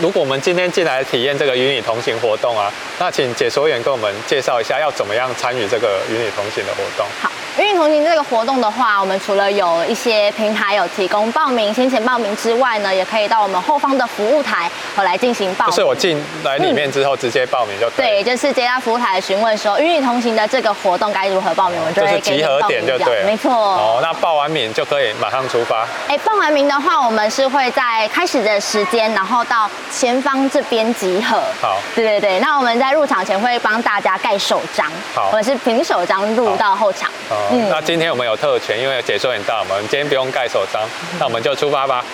如果我们今天进来体验这个与你同行活动啊，那请解说员跟我们介绍一下要怎么样参与这个与你同行的活动。好。与你同行这个活动的话，我们除了有一些平台有提供报名、先前报名之外呢，也可以到我们后方的服务台和来进行报名。就是我进来里面之后直接报名就可以、嗯、对，就是接到服务台询问说与你同行的这个活动该如何报名，我们就会给你报名。就是集合点就对，没错。哦，那报完名就可以马上出发。哎，报完名的话，我们是会在开始的时间，然后到前方这边集合。好。对对对，那我们在入场前会帮大家盖手章。好。我们是凭手章入到后场。哦。嗯。那今天我们。有特权，因为解说员到，我们今天不用盖手章，那我们就出发吧。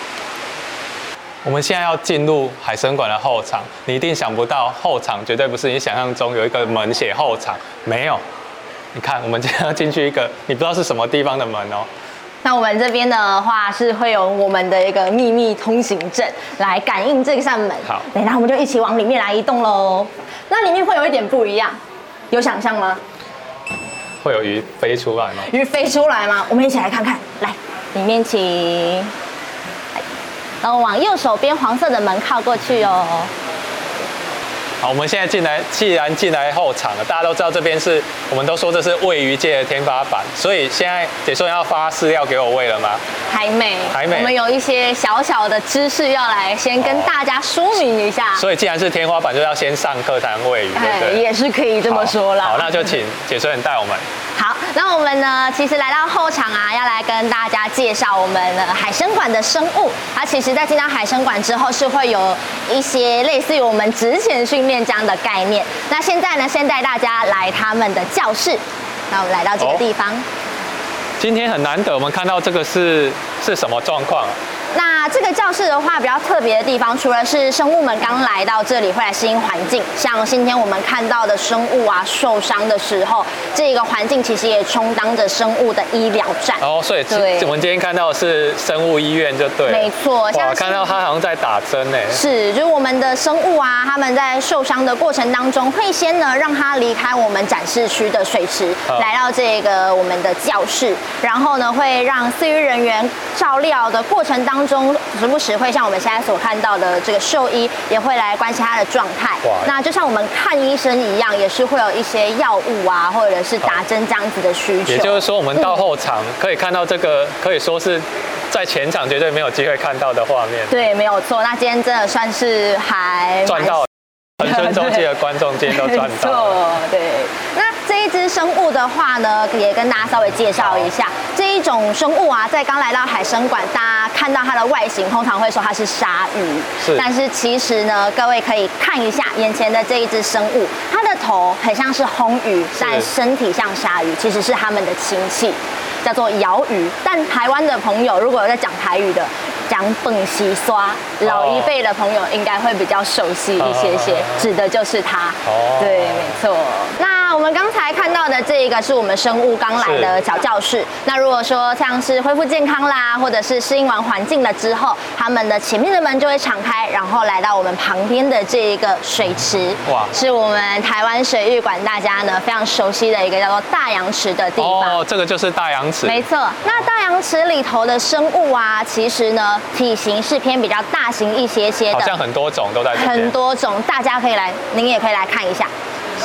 我们现在要进入海参馆的后场，你一定想不到，后场绝对不是你想象中有一个门写后场，没有。你看，我们今天要进去一个你不知道是什么地方的门哦。那我们这边的话是会有我们的一个秘密通行证来感应这扇门。好，那我们就一起往里面来移动喽。那里面会有一点不一样，有想象吗？会有鱼飞出来吗？鱼飞出来吗？我们一起来看看。来，里面请。然后往右手边黄色的门靠过去哦。好，我们现在进来，既然进来后场了，大家都知道这边是，我们都说这是喂鱼界的天花板，所以现在解说员要发饲料给我喂了吗？还没，还没。我们有一些小小的知识要来先跟大家说明一下。所以既然是天花板，就要先上课才能喂鱼，对不对？也是可以这么说啦。好，那就请解说员带我们。好，那我们呢，其实来到后场啊，要来跟大家介绍我们的海生馆的生物。它其实，在进到海生馆之后，是会有一些类似于我们职前训练这样的概念。那现在呢，先带大家来他们的教室。那我们来到这个地方。今天很难得，我们看到这个是是什么状况？那这个教室的话，比较特别的地方，除了是生物们刚来到这里会来适应环境，像今天我们看到的生物啊受伤的时候，这个环境其实也充当着生物的医疗站。哦，所以对，我们今天看到的是生物医院，就对。没错，像我看到他好像在打针呢。是，就是我们的生物啊，他们在受伤的过程当中，会先呢让他离开我们展示区的水池，哦、来到这个我们的教室，然后呢会让饲育人员照料的过程当中。时不时会像我们现在所看到的这个兽医也会来关心他的状态。那就像我们看医生一样，也是会有一些药物啊，或者是打针这样子的需求。也就是说，我们到后场可以看到这个，可以说是在前场绝对没有机会看到的画面。对，没有错。那今天真的算是还赚到了，恒春中介的观众今天都赚到了。对，那。这一只生物的话呢，也跟大家稍微介绍一下。这一种生物啊，在刚来到海生馆，大家看到它的外形，通常会说它是鲨鱼。是。但是其实呢，各位可以看一下眼前的这一只生物，它的头很像是红鱼，但身体像鲨鱼，其实是它们的亲戚，叫做鳐鱼。但台湾的朋友如果有在讲台语的，讲本溪刷，老一辈的朋友应该会比较熟悉一些些，指的就是它。哦。对，没错。那。我们刚才看到的这一个是我们生物刚来的小教室。那如果说像是恢复健康啦，或者是适应完环境了之后，他们的前面的门就会敞开，然后来到我们旁边的这一个水池。哇！是我们台湾水域馆大家呢非常熟悉的一个叫做大洋池的地方。哦，这个就是大洋池。没错。那大洋池里头的生物啊，其实呢体型是偏比较大型一些些的。好像很多种都在。很多种，大家可以来，您也可以来看一下。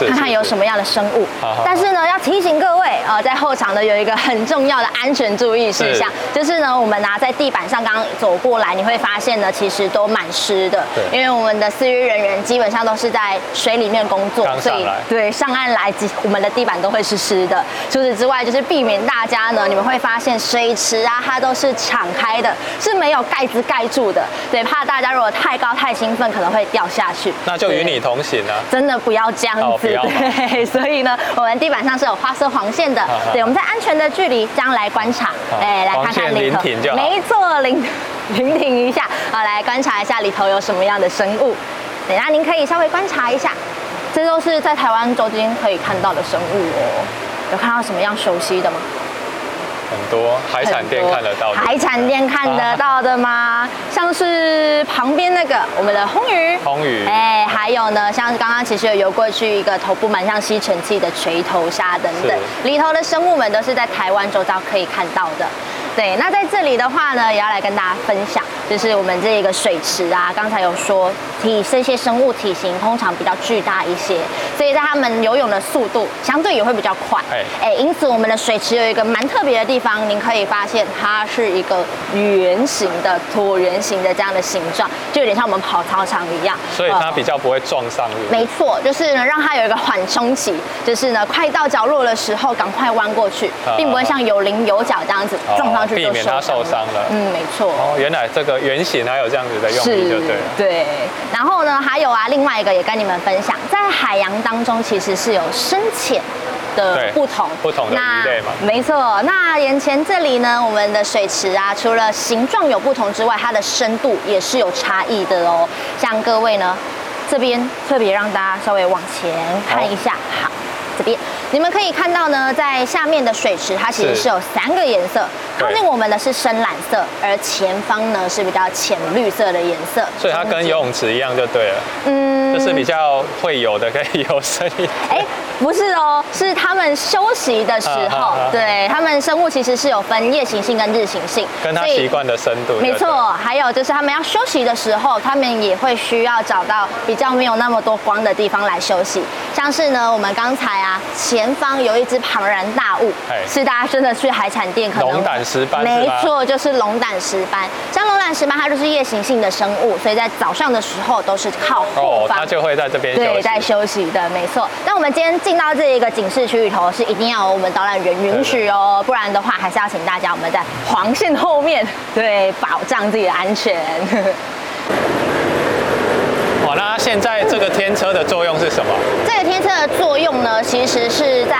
看看有什么样的生物，但是呢，要提醒各位，呃，在后场呢有一个很重要的安全注意事项，就是呢，我们拿在地板上刚刚走过来，你会发现呢，其实都蛮湿的，因为我们的饲育人员基本上都是在水里面工作，所以对上岸来，我们的地板都会是湿的。除此之外，就是避免大家呢，你们会发现水池啊，它都是敞开的，是没有盖子盖住的，对，怕大家如果太高太兴奋，可能会掉下去。那就与你同行了，真的不要这样子。对，所以呢，我们地板上是有花色黄线的。对，我们在安全的距离这样来观察，哎，来看看里头。没错，聆聆听一下，好，来观察一下里头有什么样的生物。等下您可以稍微观察一下，这都是在台湾周边可以看到的生物哦。有看到什么样熟悉的吗？很多海产店看得到的，海产店看得到的吗？啊、像是旁边那个我们的红鱼，红鱼，哎，还有呢，像是刚刚其实有游过去一个头部蛮像吸尘器的锤头鲨等等，里头的生物们都是在台湾周遭可以看到的。对，那在这里的话呢，也要来跟大家分享，就是我们这个水池啊，刚才有说体这些生物体型通常比较巨大一些，所以在它们游泳的速度相对也会比较快。哎哎，因此我们的水池有一个蛮特别的地方，您可以发现它是一个圆形的椭圆形的这样的形状，就有点像我们跑操场一样。所以它比较不会撞上去。没错，就是呢，让它有一个缓冲期，就是呢，快到角落的时候赶快弯过去，并不会像有棱有角这样子撞上避免它受伤了。嗯，没错。哦，原来这个圆形还有这样子的用意，就对了。对。然后呢，还有啊，另外一个也跟你们分享，在海洋当中其实是有深浅的不同，不同的鱼类嘛。没错。那眼前这里呢，我们的水池啊，除了形状有不同之外，它的深度也是有差异的哦。像各位呢，这边特别让大家稍微往前看一下，好。这边你们可以看到呢，在下面的水池，它其实是有三个颜色。靠近我们的是深蓝色，而前方呢是比较浅绿色的颜色。所以它跟游泳池一样就对了。嗯，就是比较会游的可以游深一点。哎，不是哦，是他们休息的时候，啊啊啊对他们生物其实是有分夜行性跟日行性，跟它习惯的深度。没错，还有就是他们要休息的时候，他们也会需要找到比较没有那么多光的地方来休息。像是呢，我们刚才啊。前方有一只庞然大物，是大家真的去海产店可能龙胆石斑，没错，就是龙胆石斑。像龙胆石斑，它就是夜行性的生物，所以在早上的时候都是靠后方，它就会在这边对在休息的，没错。那我们今天进到这一个警示区里头，是一定要有我们导览员允许哦，不然的话还是要请大家我们在黄线后面，对，保障自己的安全。好，那现在这个天车的作用是什么？这个天车的作用呢，其实是在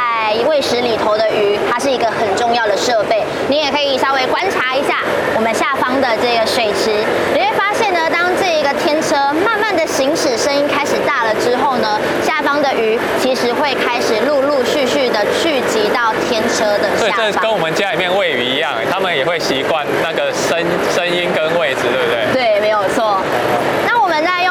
喂食里头的鱼，它是一个很重要的设备。你也可以稍微观察一下我们下方的这个水池，你会发现呢，当这一个天车慢慢的行驶，声音开始大了之后呢，下方的鱼其实会开始陆陆续续的聚集到天车的下方。所以这跟我们家里面喂鱼一样，他们也会习惯那个声声音跟位置，对不对？对，没有错。那我们在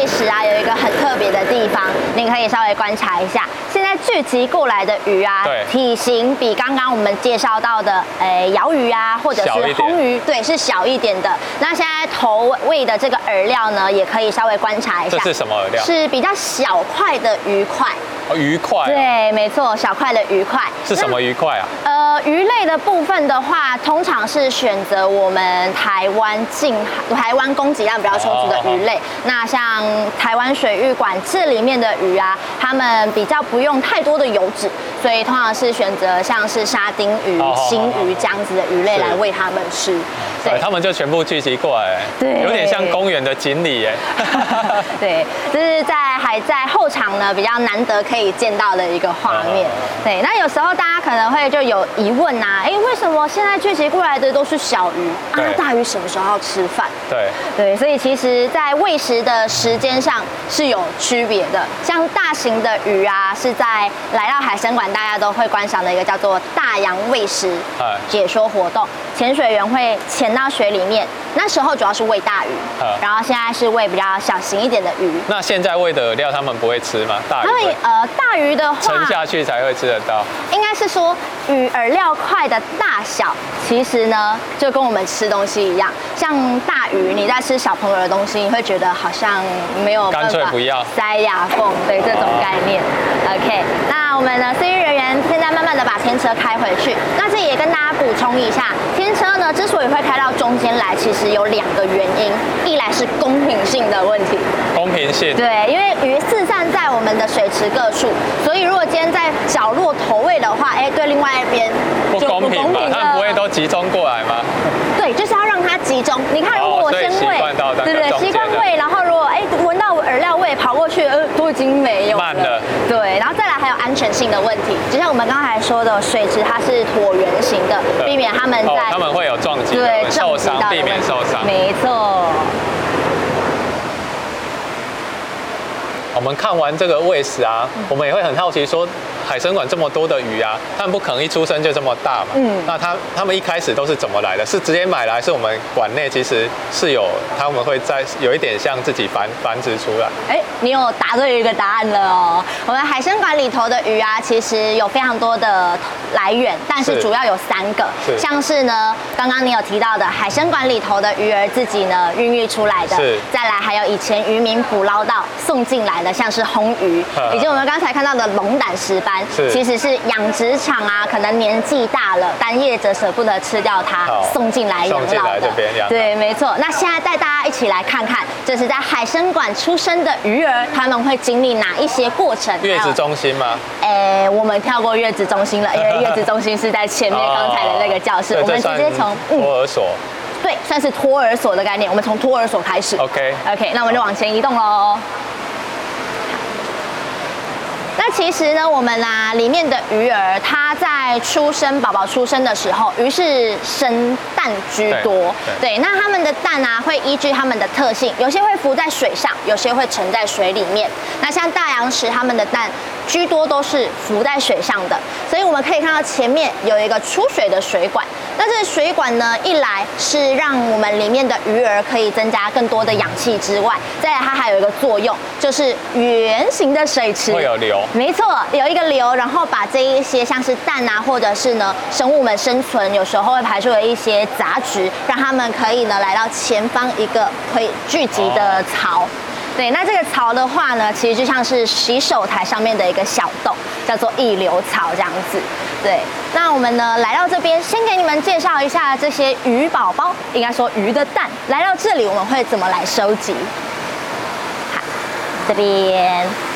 用天车喂食啊，有一个很特别的地方，您可以稍微观察一下。现在聚集过来的鱼啊，对，体型比刚刚我们介绍到的，诶，鰩鱼啊，或者是红鱼，对，是小一点的。那现在投喂的这个饵料呢，也可以稍微观察一下。这是什么饵料？是比较小块的鱼块。鱼块。对，没错，小块的鱼块。是什么鱼块啊？呃，鱼类的部分的话，通常是选择我们台湾近台湾供给量比较充足的鱼类。那像台湾水域馆这里面的鱼啊，它们比较不用太多的油脂，所以通常是选择像是沙丁鱼、星鱼这样子的鱼类来喂它们吃。对，他们就全部聚集过来，对，有点像公园的锦鲤耶。对，就是在还在后场呢，比较难得可以见到的一个画面。对，那有时候大家可能会就有疑问呐，哎，为什么现在聚集过来的都是小鱼啊？大鱼什么时候要吃饭？对，对，所以其实，在喂食的时间上是有区别的。像大型的鱼啊，是在来到海参馆，大家都会观赏的一个叫做大洋喂食解说活动，潜水员会潜。到水里面，那时候主要是喂大鱼，然后现在是喂比较小型一点的鱼。那现在喂的料他们不会吃吗？大鱼？他们呃，大鱼的话沉下去才会吃得到。应该是说鱼饵料块的大小，其实呢就跟我们吃东西一样。像大鱼，你在吃小朋友的东西，你会觉得好像没有，干脆不要塞牙缝，对这种概念。OK，那我们的司机人员现在慢慢的把天车开回去。那这也跟大家补充一下，天车呢之所以会开到中间来，其实有两个原因，一来是公平性的问题。公平性。对，因为鱼四散在我们的水池各处，所以如果今天在角落投喂的话，哎，对另外一边不公平吧。他们不会都集中过来吗？对，就是要让它集中。你看，如果我先喂，哦、对对，习惯喂，然后如果哎闻到饵料味跑过去，呃，都已经没有了。慢了。对，然后再来还有安全性的问题，就像我们刚才说的，水池它是椭圆形的，避免他们在、哦、他们会有撞击，对，受伤，避免受伤。没错。我们看完这个喂食啊，我们也会很好奇说。海参馆这么多的鱼啊，他们不可能一出生就这么大嘛。嗯。那他他们一开始都是怎么来的？是直接买来，是我们馆内其实是有他们会在有一点像自己繁繁殖出来？哎，你有答对一个答案了哦。我们海参馆里头的鱼啊，其实有非常多的来源，但是主要有三个，是像是呢，刚刚你有提到的海参馆里头的鱼儿自己呢孕育出来的，是再来还有以前渔民捕捞到送进来的，像是红鱼，以及我们刚才看到的龙胆石斑，是其实是养殖场啊，可能年纪大了，单业者舍不得吃掉它，送进来养老的。对，没错。那现在带大家一起来看看，这是在海生馆出生的鱼儿，他们会经历哪一些过程？月子中心吗？哎，我们跳过月子中心了，因为月子中心是在前面 刚才的那个教室，我们直接从托儿所。对，算是托儿所的概念。我们从托儿所开始。OK。OK，那我们就往前移动喽。那其实呢，我们啊里面的鱼儿，它在出生宝宝出生的时候，鱼是生蛋居多。对，对，那它们的蛋啊，会依据它们的特性，有些会浮在水上，有些会沉在水里面。那像大洋石，它们的蛋居多都是浮在水上的，所以我们可以看到前面有一个出水的水管。那这个水管呢，一来是让我们里面的鱼儿可以增加更多的氧气之外，再来它还有一个作用，就是圆形的水池会有流。没错，有一个流，然后把这一些像是蛋啊，或者是呢生物们生存，有时候会排出的一些杂质，让他们可以呢来到前方一个会聚集的槽。对，那这个槽的话呢，其实就像是洗手台上面的一个小洞，叫做溢流槽这样子。对，那我们呢来到这边，先给你们介绍一下这些鱼宝宝，应该说鱼的蛋。来到这里，我们会怎么来收集？好，这边。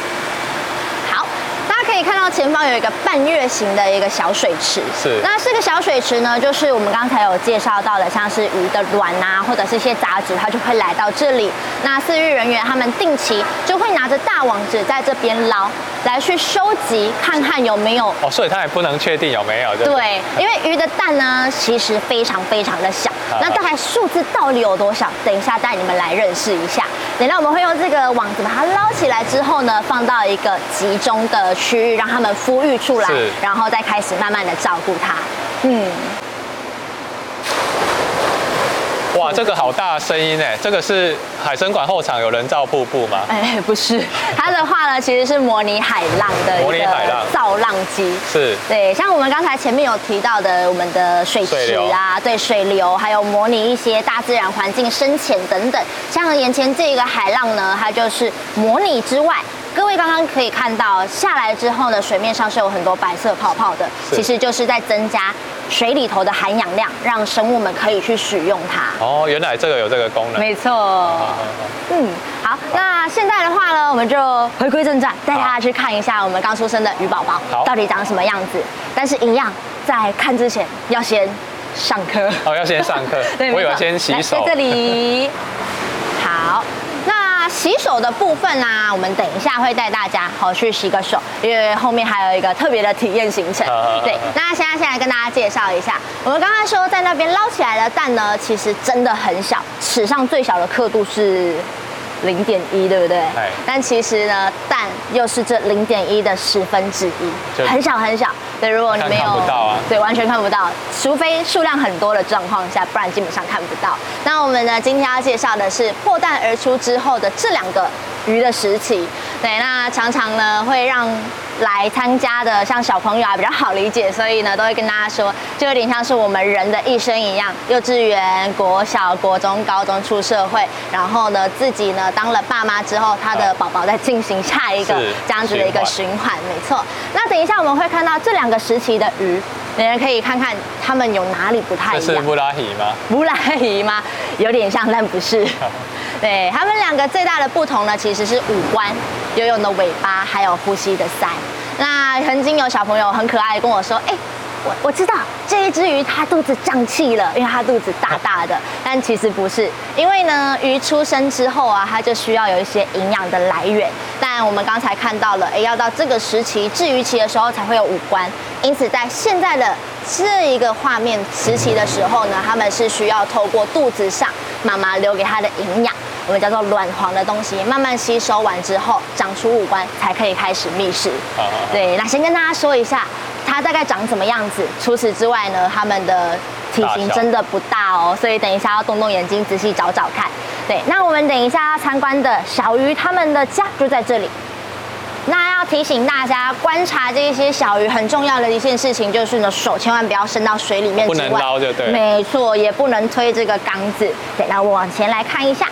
可以看到前方有一个半月形的一个小水池，是。那这个小水池呢，就是我们刚才有介绍到的，像是鱼的卵啊，或者是一些杂质，它就会来到这里。那饲育人员他们定期就会拿着大网子在这边捞，来去收集，看看有没有。哦，所以他也不能确定有没有。对，对，因为鱼的蛋呢，其实非常非常的小。那大概数字到底有多少？等一下带你们来认识一下。等下我们会用这个网子把它捞起来之后呢，放到一个集中的区域，让他们孵育出来，然后再开始慢慢的照顾它。嗯。哇，这个好大的声音哎！这个是海生馆后场有人造瀑布吗？哎，不是，它的话呢，其实是模拟海浪的一个造浪机。是，对，像我们刚才前面有提到的，我们的水池啊，对，水流，还有模拟一些大自然环境深浅等等。像眼前这个海浪呢，它就是模拟之外。各位刚刚可以看到，下来之后呢，水面上是有很多白色泡泡的，其实就是在增加水里头的含氧量，让生物们可以去使用它。哦，原来这个有这个功能。没错。嗯，好，那现在的话呢，我们就回归正传，带大家去看一下我们刚出生的鱼宝宝到底长什么样子。但是，一样在看之前要先上课。哦，要先上课。对，我有先洗手。在这里。好。洗手的部分啊，我们等一下会带大家好去洗个手，因为后面还有一个特别的体验行程。对，那现在先来跟大家介绍一下，我们刚才说在那边捞起来的蛋呢，其实真的很小，史上最小的刻度是。零点一，对不对？哎。但其实呢，蛋又是这零点一的十分之一，很小很小。对，如果你没有，看不到啊。对，完全看不到，除非数量很多的状况下，不然基本上看不到。那我们呢，今天要介绍的是破蛋而出之后的这两个鱼的时期。对，那常常呢会让。来参加的像小朋友啊比较好理解，所以呢都会跟大家说，就有点像是我们人的一生一样，幼稚园、国小、国中、高中出社会，然后呢自己呢当了爸妈之后，他的宝宝在进行下一个这样子的一个循环，没错。那等一下我们会看到这两个时期的鱼，你们可以看看他们有哪里不太一样。是布拉鱼吗？布拉鱼吗？有点像，但不是。对，他们两个最大的不同呢，其实是五官、游泳的尾巴，还有呼吸的鳃。那曾经有小朋友很可爱的跟我说：“哎，我我知道这一只鱼它肚子胀气了，因为它肚子大大的。但其实不是，因为呢，鱼出生之后啊，它就需要有一些营养的来源。但我们刚才看到了，哎，要到这个时期稚鱼期的时候才会有五官。因此，在现在的这一个画面时期的时候呢，他们是需要透过肚子上妈妈留给它的营养。”我们叫做卵黄的东西，慢慢吸收完之后，长出五官才可以开始觅食。好好好对，那先跟大家说一下，它大概长什么样子。除此之外呢，它们的体型真的不大哦，所以等一下要动动眼睛仔细找找看。对，那我们等一下要参观的小鱼，它们的家就在这里。那要提醒大家，观察这些小鱼很重要的一件事情，就是呢，手千万不要伸到水里面之外，不能捞就对。没错，也不能推这个缸子。对，那我往前来看一下，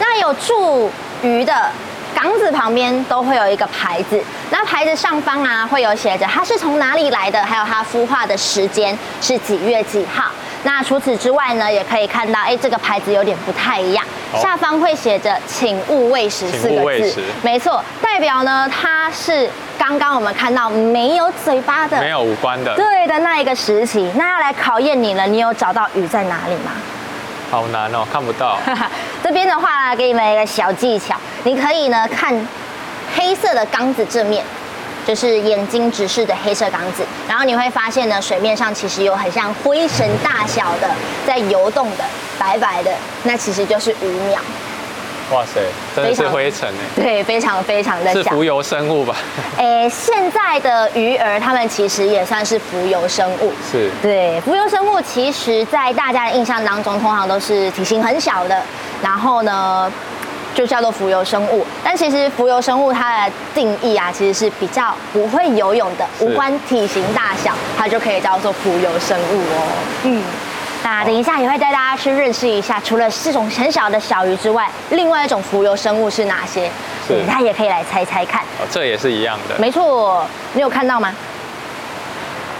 那有注鱼的港子旁边都会有一个牌子，那牌子上方啊会有写着它是从哪里来的，还有它孵化的时间是几月几号。那除此之外呢，也可以看到，哎，这个牌子有点不太一样，哦、下方会写着“请勿喂食”四个字，没错，代表呢它是刚刚我们看到没有嘴巴的、没有五官的，对的那一个时期。那要来考验你了，你有找到鱼在哪里吗？好难哦，看不到。这边的话，给你们一个小技巧，你可以呢看黑色的缸子正面。就是眼睛直视的黑色缸子，然后你会发现呢，水面上其实有很像灰尘大小的在游动的白白的，那其实就是鱼鸟。哇塞，真的是灰尘哎。对，非常非常的小。是浮游生物吧？哎，现在的鱼儿，它们其实也算是浮游生物。是。对，浮游生物其实，在大家的印象当中，通常都是体型很小的，然后呢。就叫做浮游生物，但其实浮游生物它的定义啊，其实是比较不会游泳的，无关体型大小，它就可以叫做浮游生物哦。嗯，那等一下也会带大家去认识一下，除了这种很小的小鱼之外，另外一种浮游生物是哪些？是，大家也可以来猜猜看。哦，这也是一样的。没错，你有看到吗？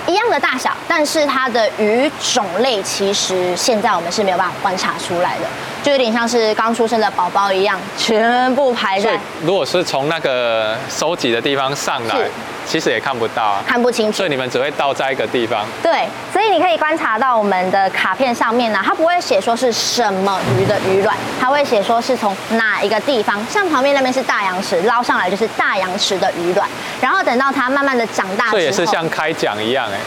一样的大小，但是它的鱼种类其实现在我们是没有办法观察出来的。就有点像是刚出生的宝宝一样，全部排在。如果是从那个收集的地方上来，其实也看不到啊，看不清楚。所以你们只会倒在一个地方。对，所以你可以观察到我们的卡片上面呢，它不会写说是什么鱼的鱼卵，它会写说是从哪一个地方。像旁边那边是大洋池，捞上来就是大洋池的鱼卵，然后等到它慢慢的长大之后，这也是像开奖一样哎。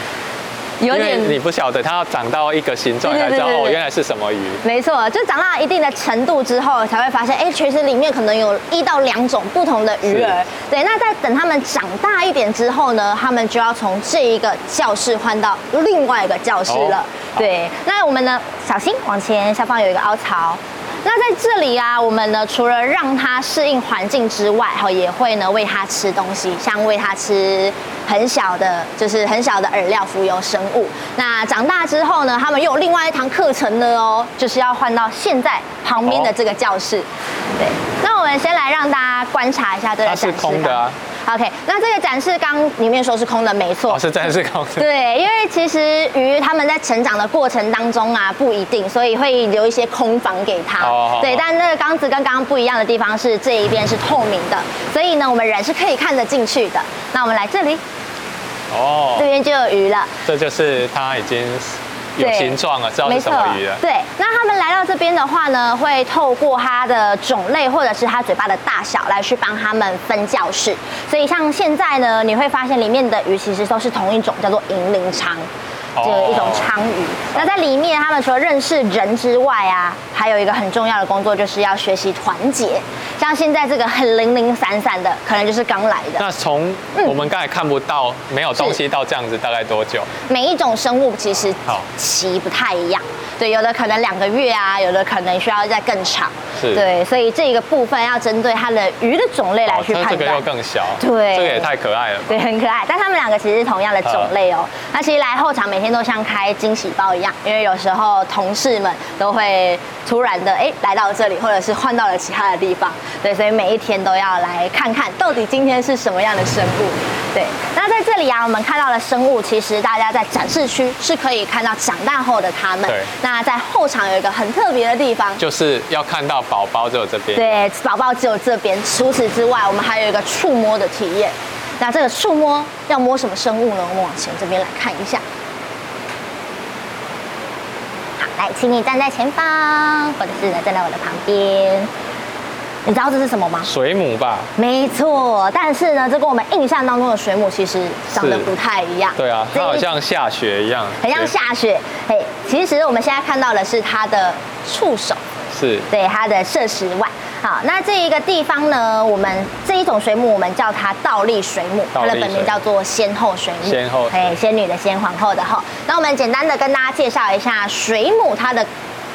有点你不晓得，它要长到一个形状才知道哦，原来是什么鱼。没错，就长到一定的程度之后，才会发现，哎，其实里面可能有一到两种不同的鱼儿。对，那在等它们长大一点之后呢，它们就要从这一个教室换到另外一个教室了。哦、对，那我们呢，小心往前，下方有一个凹槽。那在这里啊，我们呢除了让它适应环境之外，哈，也会呢喂它吃东西，像喂它吃很小的，就是很小的饵料浮游生物。那长大之后呢，他们又有另外一堂课程了哦，就是要换到现在旁边的这个教室。对，那我们先来让大家观察一下这个展示。它是空的啊。OK，那这个展示缸里面说是空的，没错。哦，是展示缸。对，因为其实鱼它们在成长的过程当中啊，不一定，所以会留一些空房给它。哦。对，但那个缸子跟刚刚不一样的地方是这一边是透明的，所以呢，我们人是可以看得进去的。那我们来这里。哦。这边就有鱼了。这就是它已经。有形状啊，知道是什么鱼了。对，那他们来到这边的话呢，会透过它的种类或者是它嘴巴的大小来去帮他们分教室。所以像现在呢，你会发现里面的鱼其实都是同一种，叫做银鳞鲳。就有一种鲳鱼，那在里面，他们除了认识人之外啊，还有一个很重要的工作，就是要学习团结。像现在这个很零零散散的，可能就是刚来的。那从我们刚才看不到、嗯、没有东西到这样子，大概多久？每一种生物其实其不太一样。对，有的可能两个月啊，有的可能需要再更长。是。对，所以这一个部分要针对它的鱼的种类来去判断。这个又更小。对。这个也太可爱了。对，很可爱。但他们两个其实是同样的种类哦。那其实来后场每天都像开惊喜包一样，因为有时候同事们都会突然的哎来到这里，或者是换到了其他的地方。对，所以每一天都要来看看到底今天是什么样的生物。对。那在这里啊，我们看到的生物，其实大家在展示区是可以看到长大后的它们。对。那在后场有一个很特别的地方，就是要看到宝宝只有这边。对，宝宝只有这边。除此之外，我们还有一个触摸的体验。那这个触摸要摸什么生物呢？我们往前这边来看一下。好，来，请你站在前方，或者是呢站在我的旁边。你知道这是什么吗？水母吧。没错，但是呢，这跟我们印象当中的水母其实长得不太一样。对啊，它好像下雪一样。很像下雪。嘿，其实我们现在看到的是它的触手，是，对，它的摄食腕。好，那这一个地方呢，我们这一种水母，我们叫它倒立水母，它的本名叫做仙后水母。仙后，哎，仙女的仙，皇后的后。那我们简单的跟大家介绍一下水母它的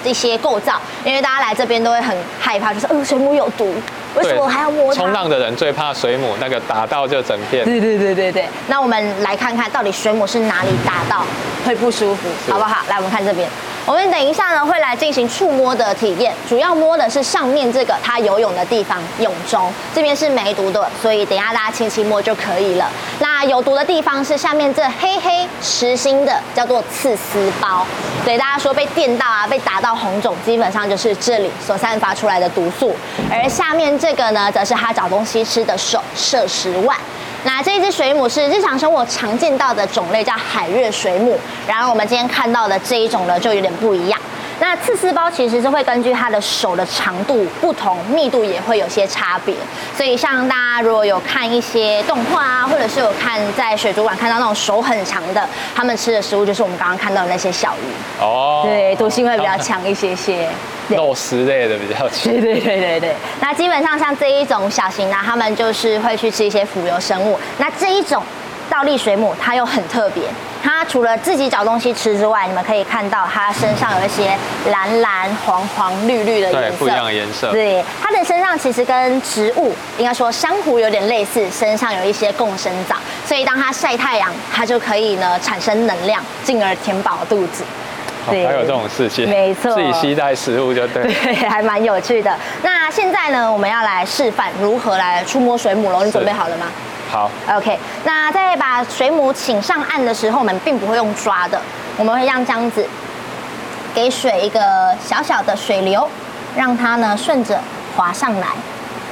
一些构造，因为大家来这边都会很害怕，就是呃，水母有毒。为什么我还要摸它？冲浪的人最怕水母，那个打到就整片。对对对对对。那我们来看看到底水母是哪里打到会不舒服，好不好？来，我们看这边。我们等一下呢会来进行触摸的体验，主要摸的是上面这个它游泳的地方，泳中这边是没毒的，所以等一下大家轻轻摸就可以了。那有毒的地方是下面这黑黑实心的，叫做刺丝胞。所以大家说被电到啊，被打到红肿，基本上就是这里所散发出来的毒素。而下面这个呢，则是它找东西吃的手摄食腕。那这一只水母是日常生活常见到的种类，叫海月水母。然而我们今天看到的这一种呢，就有点不一样。那刺丝包其实是会根据它的手的长度不同，密度也会有些差别。所以像大家如果有看一些动画啊，或者是有看在水族馆看到那种手很长的，他们吃的食物就是我们刚刚看到的那些小鱼。哦。对，毒性会比较强一些些。肉食类的比较强。对对对对对。那基本上像这一种小型的，他们就是会去吃一些浮游生物。那这一种倒立水母，它又很特别。它除了自己找东西吃之外，你们可以看到它身上有一些蓝蓝、黄黄、绿绿的颜色，对，不一样的颜色。对，它的身上其实跟植物，应该说珊瑚有点类似，身上有一些共生藻，所以当它晒太阳，它就可以呢产生能量，进而填饱肚子。对，还有这种事情，没错，自己携带食物就对。对，还蛮有趣的。那现在呢，我们要来示范如何来触摸水母喽，你准备好了吗？好，OK。那在把水母请上岸的时候，我们并不会用抓的，我们会让这样子给水一个小小的水流，让它呢顺着滑上来。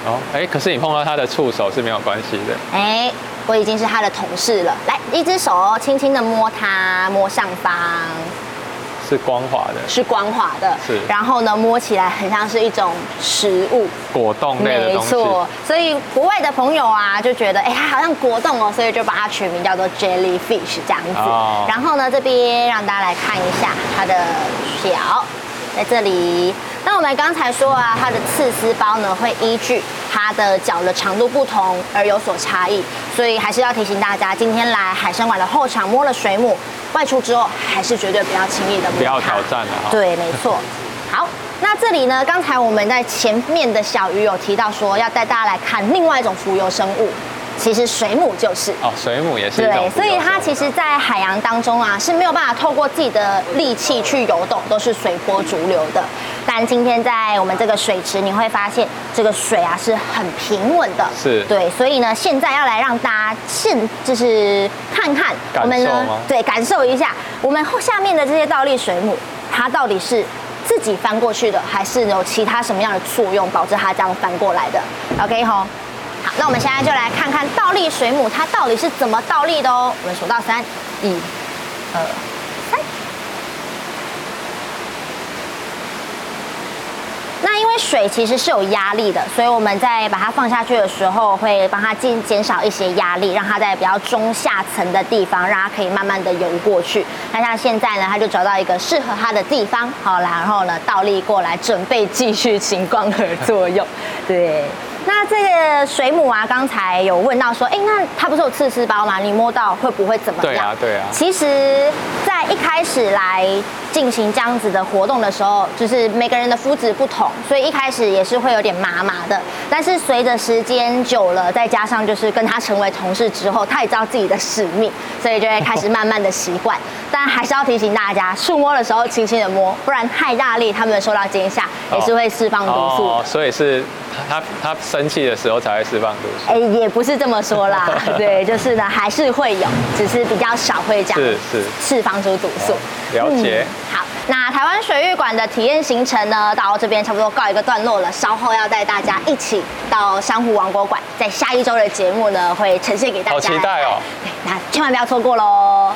哦，哎，可是你碰到它的触手是没有关系的。哎，我已经是它的同事了。来，一只手轻轻的摸它，摸上方。是光滑的，是光滑的，是。然后呢，摸起来很像是一种食物，果冻类的东西。没错，所以国外的朋友啊，就觉得哎，它好像果冻哦，所以就把它取名叫做 jellyfish 这样子。哦。然后呢，这边让大家来看一下它的脚，在这里。那我们刚才说啊，它的刺丝包呢，会依据它的脚的长度不同而有所差异，所以还是要提醒大家，今天来海生馆的后场摸了水母。外出之后还是绝对不要轻易的，不要挑战了。对，没错。好，那这里呢？刚才我们在前面的小鱼有提到说，要带大家来看另外一种浮游生物。其实水母就是哦，水母也是对，所以它其实，在海洋当中啊是没有办法透过自己的力气去游动，都是随波逐流的。但今天在我们这个水池，你会发现这个水啊是很平稳的，是对。所以呢，现在要来让大家现就是看看我们呢，对，感受一下我们后下面的这些倒立水母，它到底是自己翻过去的，还是有其他什么样的作用导致它这样翻过来的？OK 吼。那我们现在就来看看倒立水母它到底是怎么倒立的哦。我们数到三，一、二、三。那因为水其实是有压力的，所以我们在把它放下去的时候，会帮它减减少一些压力，让它在比较中下层的地方，让它可以慢慢的游过去。那像现在呢，它就找到一个适合它的地方，好，然后呢倒立过来，准备继续 行光合作用。对。那这个水母啊，刚才有问到说，哎，那它不是有刺丝包吗？你摸到会不会怎么样？对啊，对啊。其实，在一开始来进行这样子的活动的时候，就是每个人的肤质不同，所以一开始也是会有点麻麻的。但是随着时间久了，再加上就是跟他成为同事之后，他也知道自己的使命，所以就会开始慢慢的习惯。但还是要提醒大家，触摸的时候轻轻的摸，不然太大力，他们受到惊吓，也是会释放毒素。哦，所以是。他他生气的时候才会释放毒素，哎，也不是这么说啦，对，就是呢，还是会有，只是比较少会这样，是是释放出毒素。了解。嗯，好，那台湾水域馆的体验行程呢，到这边差不多告一个段落了。稍后要带大家一起到珊瑚王国馆，在下一周的节目呢，会呈现给大家。好期待哦！对，那千万不要错过喽。